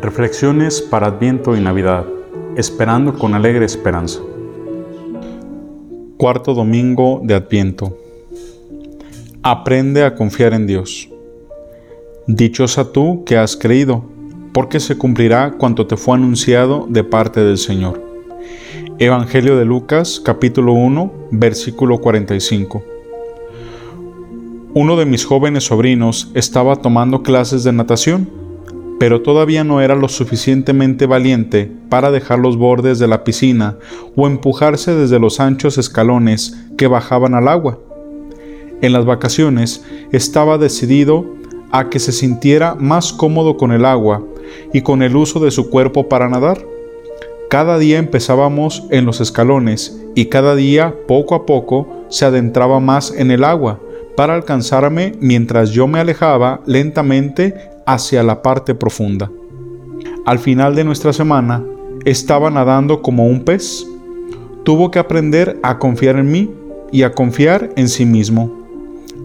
Reflexiones para Adviento y Navidad, esperando con alegre esperanza. Cuarto domingo de Adviento. Aprende a confiar en Dios. Dichosa tú que has creído, porque se cumplirá cuanto te fue anunciado de parte del Señor. Evangelio de Lucas capítulo 1 versículo 45. Uno de mis jóvenes sobrinos estaba tomando clases de natación pero todavía no era lo suficientemente valiente para dejar los bordes de la piscina o empujarse desde los anchos escalones que bajaban al agua. En las vacaciones estaba decidido a que se sintiera más cómodo con el agua y con el uso de su cuerpo para nadar. Cada día empezábamos en los escalones y cada día poco a poco se adentraba más en el agua para alcanzarme mientras yo me alejaba lentamente hacia la parte profunda. Al final de nuestra semana, estaba nadando como un pez. Tuvo que aprender a confiar en mí y a confiar en sí mismo.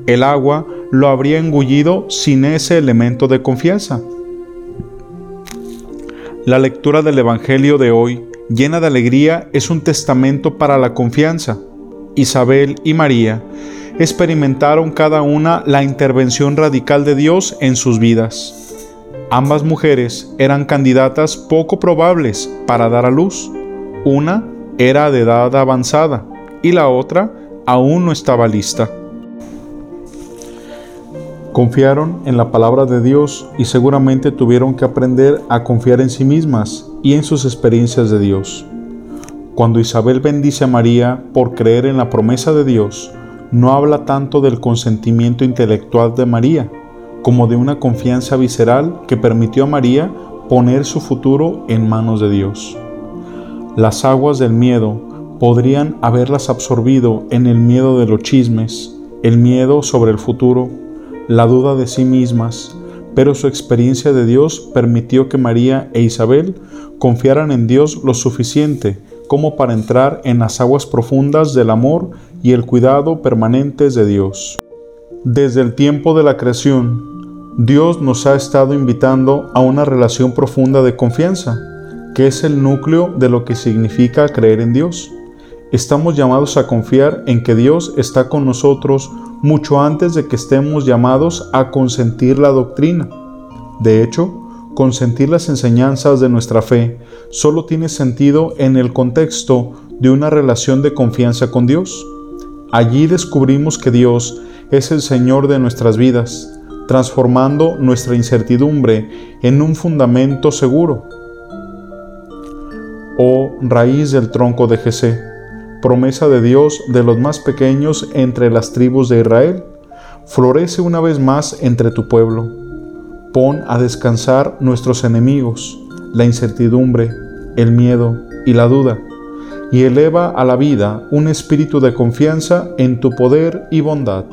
El agua lo habría engullido sin ese elemento de confianza. La lectura del Evangelio de hoy, llena de alegría, es un testamento para la confianza. Isabel y María experimentaron cada una la intervención radical de Dios en sus vidas. Ambas mujeres eran candidatas poco probables para dar a luz. Una era de edad avanzada y la otra aún no estaba lista. Confiaron en la palabra de Dios y seguramente tuvieron que aprender a confiar en sí mismas y en sus experiencias de Dios. Cuando Isabel bendice a María por creer en la promesa de Dios, no habla tanto del consentimiento intelectual de María, como de una confianza visceral que permitió a María poner su futuro en manos de Dios. Las aguas del miedo podrían haberlas absorbido en el miedo de los chismes, el miedo sobre el futuro, la duda de sí mismas, pero su experiencia de Dios permitió que María e Isabel confiaran en Dios lo suficiente como para entrar en las aguas profundas del amor y el cuidado permanentes de Dios. Desde el tiempo de la creación, Dios nos ha estado invitando a una relación profunda de confianza, que es el núcleo de lo que significa creer en Dios. Estamos llamados a confiar en que Dios está con nosotros mucho antes de que estemos llamados a consentir la doctrina. De hecho, consentir las enseñanzas de nuestra fe solo tiene sentido en el contexto de una relación de confianza con Dios. Allí descubrimos que Dios es el Señor de nuestras vidas, transformando nuestra incertidumbre en un fundamento seguro. Oh raíz del tronco de Jesé, promesa de Dios de los más pequeños entre las tribus de Israel, florece una vez más entre tu pueblo. Pon a descansar nuestros enemigos, la incertidumbre, el miedo y la duda y eleva a la vida un espíritu de confianza en tu poder y bondad.